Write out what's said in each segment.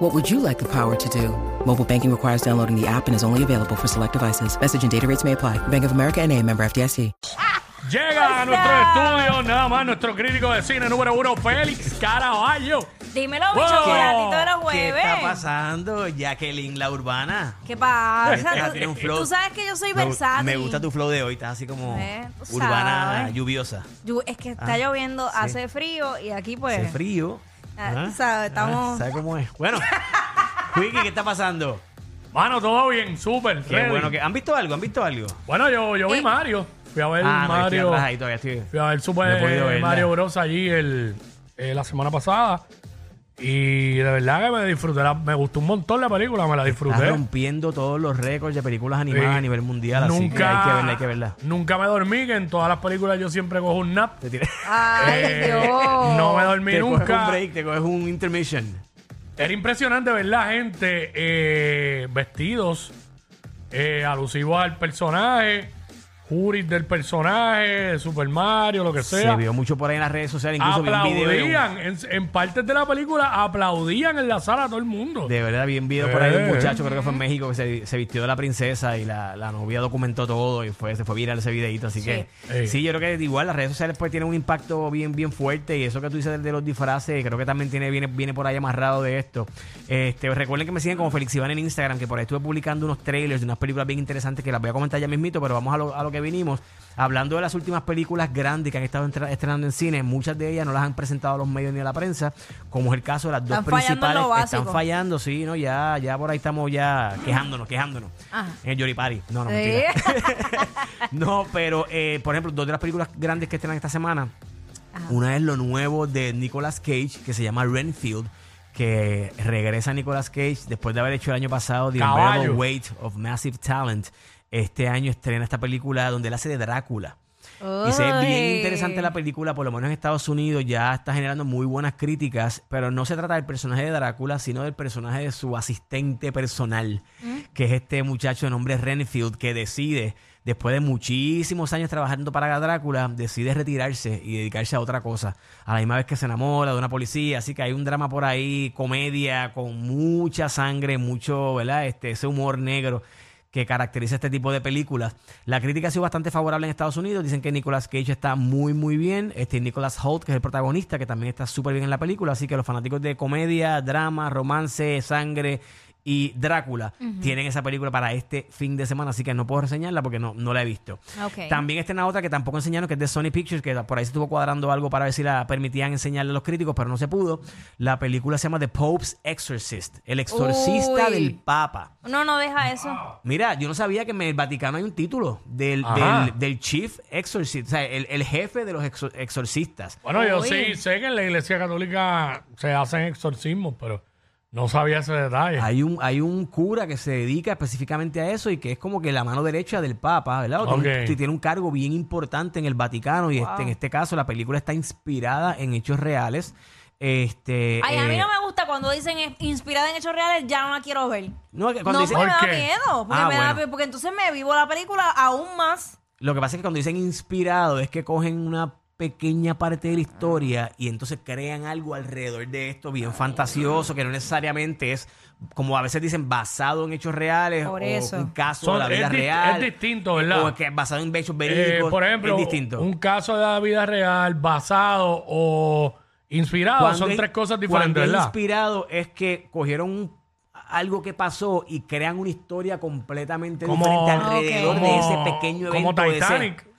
What would you like the power to do? Mobile banking requires downloading the app and is only available for select devices. Message and data rates may apply. Bank of America and a member FDIC. Llega a nuestro estudio nada más nuestro crítico de cine número uno, Félix Caraballo. Dímelo, Wow. bicho, chocolatito de los ¿Qué jueves. está pasando, Jacqueline, la urbana? ¿Qué pasa? Ya Tú- tiene un flow. Tú sabes que yo soy Me- versátil. Me gusta tu flow de hoy, estás así como Eh, tú urbana sabes. lluviosa. Yo- es que está Ah, lloviendo, sí. hace frío y aquí pues... Hace frío. Ah, tú sabes, estamos- ah, ¿Sabes cómo es? Bueno, Quickie, ¿qué está pasando? Mano, todo bien, súper. Qué ready. bueno que... ¿Han visto algo? ¿Han visto algo? Bueno, yo, yo vi Eh. Mario. Fui a ver Ah, no, estoy Mario. atrás ahí todavía, estoy... Fui a ver No Super he podido verla. Mario Bros. allí el, eh, la semana pasada. Y de verdad que me disfruté. la- me gustó un montón la película, me la Está disfruté. rompiendo todos los récords de películas animadas Sí. a nivel mundial, así que hay que verla, hay que verla. Nunca me dormí, que en todas las películas yo siempre cojo un nap. Te Ay, Eh, Dios. no me dormí te coges un nunca. break, te coges un intermission. Era impresionante ver la gente eh, vestidos eh, alusivos al personaje, juris del personaje, de Super Mario, lo que sea. Se vio mucho por ahí en las redes sociales, incluso vi un video aplaudían, en, en partes de la película aplaudían en la sala a todo el mundo. De verdad, vi un video por ahí de un Eh. muchacho, creo que fue en México, que se, se vistió de la princesa y la, la novia documentó todo y fue, se fue viral ese videito. Así que Sí. sí, yo creo que igual las redes sociales pues tienen un impacto bien, bien fuerte y eso que tú dices de, los disfraces, creo que también tiene, viene, viene por ahí amarrado de esto. Este, recuerden que me siguen como Felix Iván en Instagram, que por ahí estuve publicando unos trailers de unas películas bien interesantes que las voy a comentar ya mismito, pero vamos a lo, a lo que vinimos. Hablando de las últimas películas grandes que han estado estrenando en cine, muchas de ellas no las han presentado a los medios ni a la prensa, como es el caso de las dos Están fallando principales. lo Están fallando, sí, ¿no? Ya, ya por ahí estamos ya quejándonos, quejándonos. Ajá. En el Yori Party. No, no, Sí. mentira. no, pero, eh, por ejemplo, dos de las películas grandes que estrenan esta semana. Una es lo nuevo de Nicolas Cage, que se llama Renfield, que regresa Nicolas Cage después de haber hecho el año pasado The Caballo. Unbearable Weight of Massive Talent. Este año estrena esta película donde él hace de Drácula. Y se ve bien interesante la película, por lo menos en Estados Unidos ya está generando muy buenas críticas, pero no se trata del personaje de Drácula, sino del personaje de su asistente personal, que es este muchacho de nombre Renfield, que decide, después de muchísimos años trabajando para Drácula, decide retirarse y dedicarse a otra cosa, a la misma vez que se enamora de una policía, así que hay un drama por ahí, comedia, con mucha sangre, mucho, ¿verdad? Este, ese humor negro que caracteriza este tipo de películas. La crítica ha sido bastante favorable en Estados Unidos. Dicen que Nicolas Cage está muy, muy bien. Este Nicolas Holt, que es el protagonista, que también está súper bien en la película. Así que los fanáticos de comedia, drama, romance, sangre y Drácula tienen esa película para este fin de semana. Así que no puedo reseñarla porque no, no la he visto. También estrena otra que tampoco enseñaron, que es de Sony Pictures, que por ahí se estuvo cuadrando algo para ver si la permitían enseñarle a los críticos, pero no se pudo. La película se llama The Pope's Exorcist, el exorcista Uy. del Papa. No, no deja eso. Mira, yo no sabía que en el Vaticano hay un título del, del, del Chief Exorcist, o sea, el, el jefe de los exor- exorcistas. Bueno, yo Uy. sí sé que en la iglesia católica se hacen exorcismos, pero no sabía ese detalle. Hay un, hay un cura que se dedica específicamente a eso y que es como que la mano derecha del Papa, ¿verdad? O tiene, un cargo bien importante en el Vaticano y este, en este caso la película está inspirada en hechos reales. Este, Ay, a mí eh, no me gusta cuando dicen inspirada en hechos reales, ya no la quiero ver. no, cuando no, dice- porque me ¿Por da miedo. Porque, Ah, me da- bueno. porque entonces me vivo la película aún más. Lo que pasa es que cuando dicen inspirado es que cogen una pequeña parte de la historia y entonces crean algo alrededor de esto bien fantasioso, que no necesariamente es, como a veces dicen, basado en hechos reales Por o eso. un caso Son- de la vida es di- real. es distinto, ¿verdad? O que es basado en hechos Eh, verídicos. por ejemplo, es distinto. un caso de la vida real basado o inspirado Cuando son es- tres cosas Cuando diferentes, es ¿verdad? inspirado es que cogieron un- algo que pasó y crean una historia completamente Como- diferente alrededor de ese pequeño evento. como de ese- Titanic.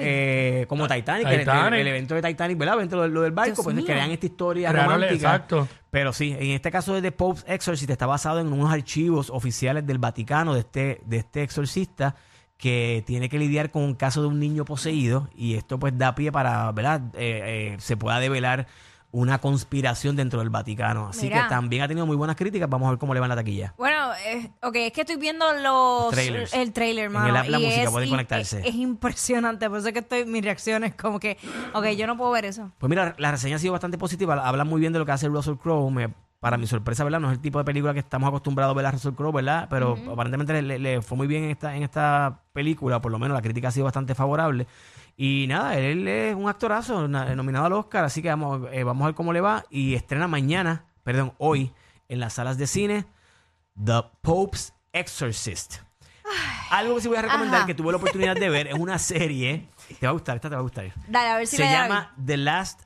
Eh, como Titanic, el- El, Titanic. el evento de Titanic, ¿verdad? El evento lo, lo del barco, pues crean esta historia romántica. exacto. Pero sí, en este caso de The Pope's Exorcist está basado en unos archivos oficiales del Vaticano de este, de este exorcista que tiene que lidiar con un caso de un niño poseído y esto pues da pie para, ¿verdad? Eh, eh, se pueda develar una conspiración dentro del Vaticano. Así Mira. que también ha tenido muy buenas críticas. Vamos a ver cómo le va en la taquilla. Bueno, eh, ok, es que estoy viendo los Trailers. el trailer, mano. el app La y Música es pueden conectarse. Es, es impresionante, por eso es que estoy, mi reacción es como que, ok, yo no puedo ver eso. Pues mira, la reseña ha sido bastante positiva. Habla muy bien de lo que hace Russell Crowe. Me- para mi sorpresa, ¿verdad? No es el tipo de película que estamos acostumbrados a ver a Russell Crowe, ¿verdad? Pero aparentemente le, le fue muy bien en esta, en esta película. Por lo menos la crítica ha sido bastante favorable. Y nada, él es un actorazo na- nominado al Oscar. Así que vamos, eh, vamos a ver cómo le va. Y estrena mañana, perdón, hoy, en las salas de cine, The Pope's Exorcist. Algo que sí voy a recomendar, Ajá. que tuve la oportunidad de ver, es una serie. Te va a gustar, esta te va a gustar. Dale, a ver si Se le da llama The Last.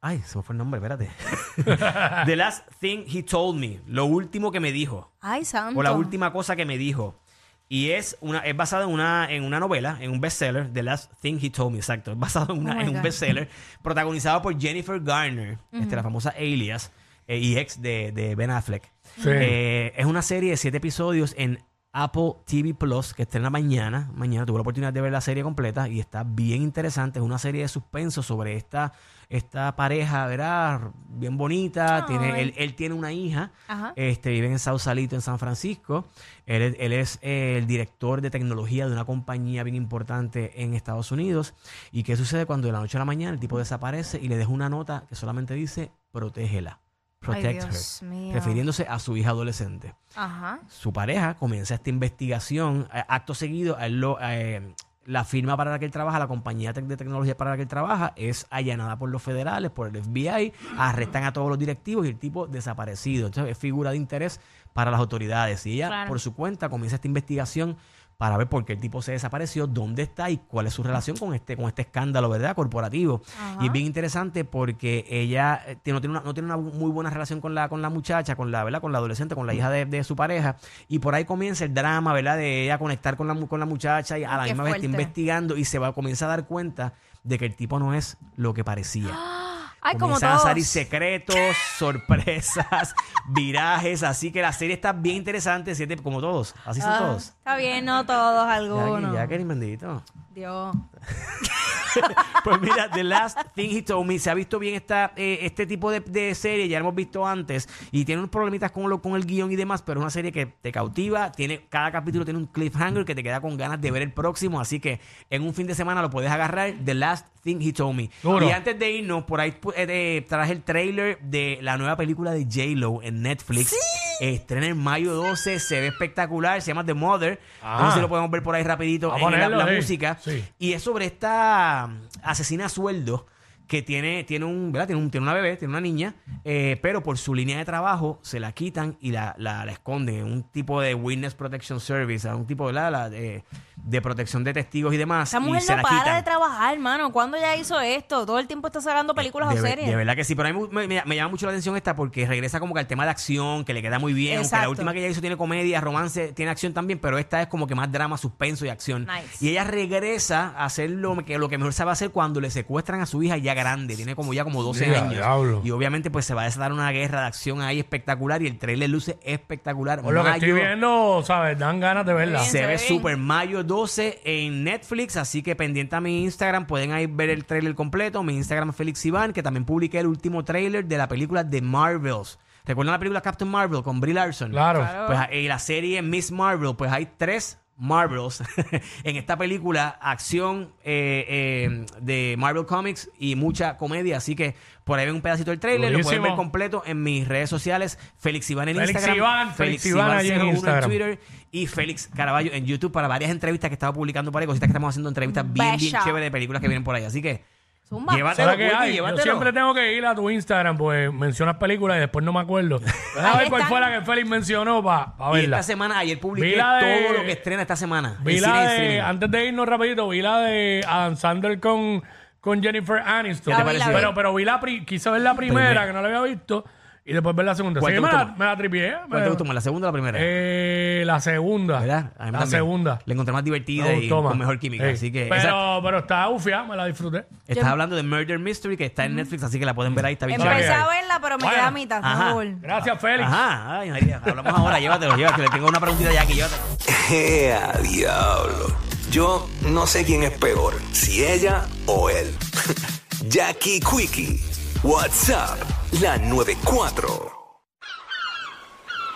Ay, se me fue el nombre, espérate. The Last Thing He Told Me. Lo último que me dijo. Ay, santo. O la última cosa que me dijo. Y es una es basada en una, en una novela, en un bestseller, The Last Thing He Told Me, exacto. Es basado en, una- Oh en un bestseller, protagonizado por Jennifer Garner, este, la famosa Alias, eh, y ex de, de Ben Affleck. Sí. Eh, es una serie de siete episodios en Apple TV Plus que estrena mañana. Mañana tuve la oportunidad de ver la serie completa y está bien interesante. Es una serie de suspenso sobre esta, esta pareja, ¿verdad? Bien bonita. Tiene, Ay. él, él tiene una hija. Ajá. Este, vive en Sausalito, en San Francisco. Él, es- él es eh, el director de tecnología de una compañía bien importante en Estados Unidos. ¿Y qué sucede cuando de la noche a la mañana el tipo desaparece y le deja una nota que solamente dice protégela? Protect Dios her. mío. Refiriéndose a su hija adolescente Ajá. su pareja comienza esta investigación. eh, acto seguido, a él lo- eh, la firma para la que él trabaja, la compañía de tecnología para la que él trabaja, es allanada por los federales, por el FBI, arrestan a todos los directivos y el tipo desaparecido. Entonces es figura de interés para las autoridades. Y ella, Claro. por su cuenta, comienza esta investigación para ver por qué el tipo se desapareció, dónde está y cuál es su relación con este, con este escándalo, ¿verdad? Corporativo. Ajá. Y es bien interesante porque ella eh, no, tiene una, no tiene una muy buena relación con la, con la muchacha, con la, ¿verdad? Con la adolescente, con la hija de, de su pareja. Y por ahí comienza el drama, ¿verdad? De ella conectar con la, con la muchacha y a la Qué misma vez está investigando y se va, comienza a dar cuenta de que el tipo no es lo que parecía. Ay, como Comienzan a todos. salir secretos, sorpresas, virajes. Así que la serie está bien interesante, siete, como todos. Así son Ah, todos. Está bien, no todos, algunos. Ya, que bendito. Dios. Pues mira, The Last Thing He Told Me, se ha visto bien esta, eh, este tipo de, de serie, ya lo hemos visto antes, y tiene unos problemitas con, lo, con el guion y demás, pero es una serie que te cautiva, tiene, cada capítulo tiene un cliffhanger que te queda con ganas de ver el próximo, así que en un fin de semana lo puedes agarrar, The Last Thing He Told Me. Duro. Y antes de irnos, por ahí pu- eh, de- traje el trailer de la nueva película de J-Lo en Netflix. Estrena en mayo 12, se ve espectacular, se llama The Mother. Ah. No sé si lo podemos ver por ahí rapidito Vamos a en la, música. Sí. Y es sobre esta mm, asesina a sueldo que tiene, tiene un, ¿verdad? Tiene, un- tiene una bebé, tiene una niña, eh, pero por su línea de trabajo se la quitan y la, la, la esconden en un tipo de Witness Protection Service, un tipo ¿verdad? La de, de protección de testigos y demás. Esa y mujer se no la para quitan. de trabajar, hermano. ¿Cuándo ya hizo esto? Todo el tiempo está sacando películas de, o series. de verdad que sí, pero a mí me, me- me llama mucho la atención esta porque regresa como que al tema de acción, que le queda muy bien. Aunque la última que ella hizo tiene comedia, romance, tiene acción también, pero esta es como que más drama, suspenso y acción. Nice. Y ella regresa a hacer lo que, lo que mejor sabe hacer cuando le secuestran a su hija ya grande, tiene como ya como 12 Ya, años. diablo. Y obviamente pues se va a desatar una guerra de acción ahí espectacular y el trailer luce espectacular. Por lo que estoy viendo, ¿sabes? Dan ganas de verla. Bien. se se ve súper mayo 12 en Netflix, así que pendiente a mi Instagram, pueden ahí ver el trailer completo. Mi Instagram es Félix Iván, que también publiqué el último trailer de la película The Marvels. ¿Recuerdan la película Captain Marvel con Brie Larson? Claro. Claro. Pues y la serie Miss Marvel, pues hay tres Marvels en esta película, acción eh, eh, de Marvel Comics y mucha comedia. Así que por ahí ven un pedacito del trailer, lo pueden ver completo en mis redes sociales. Félix Iván en Félix Instagram. Iván, Félix Iván en 01 Instagram. Twitter y Félix Caraballo en YouTube para varias entrevistas que estaba publicando por ahí, cositas que estamos haciendo, entrevistas bien, bien chéveres de películas que vienen por ahí. Así que Zumba. llévatelo, ¿Sabes qué Quickie, hay? Yo llévatelo. siempre tengo que ir a tu Instagram, pues mencionas películas y después no me acuerdo. Ahí ver cuál están. fue la que Félix mencionó para Y verla. esta semana, ayer Vi publiqué la de- todo lo que estrena esta semana. Vi en la cine y de, streaming. antes de irnos rapidito, vi la de Adam Sandler con, con Jennifer Aniston. Pero, pero vi la pri- quise ver la primera, Primera. que no la había visto, y después ver la segunda. ¿Cuál Sí, te me gustó la, más? me la tripié. ¿Cuál me- te gustó más, la segunda o la primera? Eh, la segunda. ¿Verdad? A mí La también. segunda. La encontré más divertida Me y gustó con mejor química. Sí. Así que pero, esa- pero está ufia, me la disfruté. estás hablando de Murder Mystery que está en Netflix, así que la pueden ver ahí. Está bien Empecé a verla, pero me Bueno. quedé a mitad. Ajá. full. Gracias, Félix. Ajá, ay María, hablamos ahora, llévatelo, llévatelo. Le tengo una preguntita ya aquí, llévatelo. ¡Ea, diablo! Yo no sé quién es peor, si ella o él. Jackie Quickie, WhatsApp, la 94.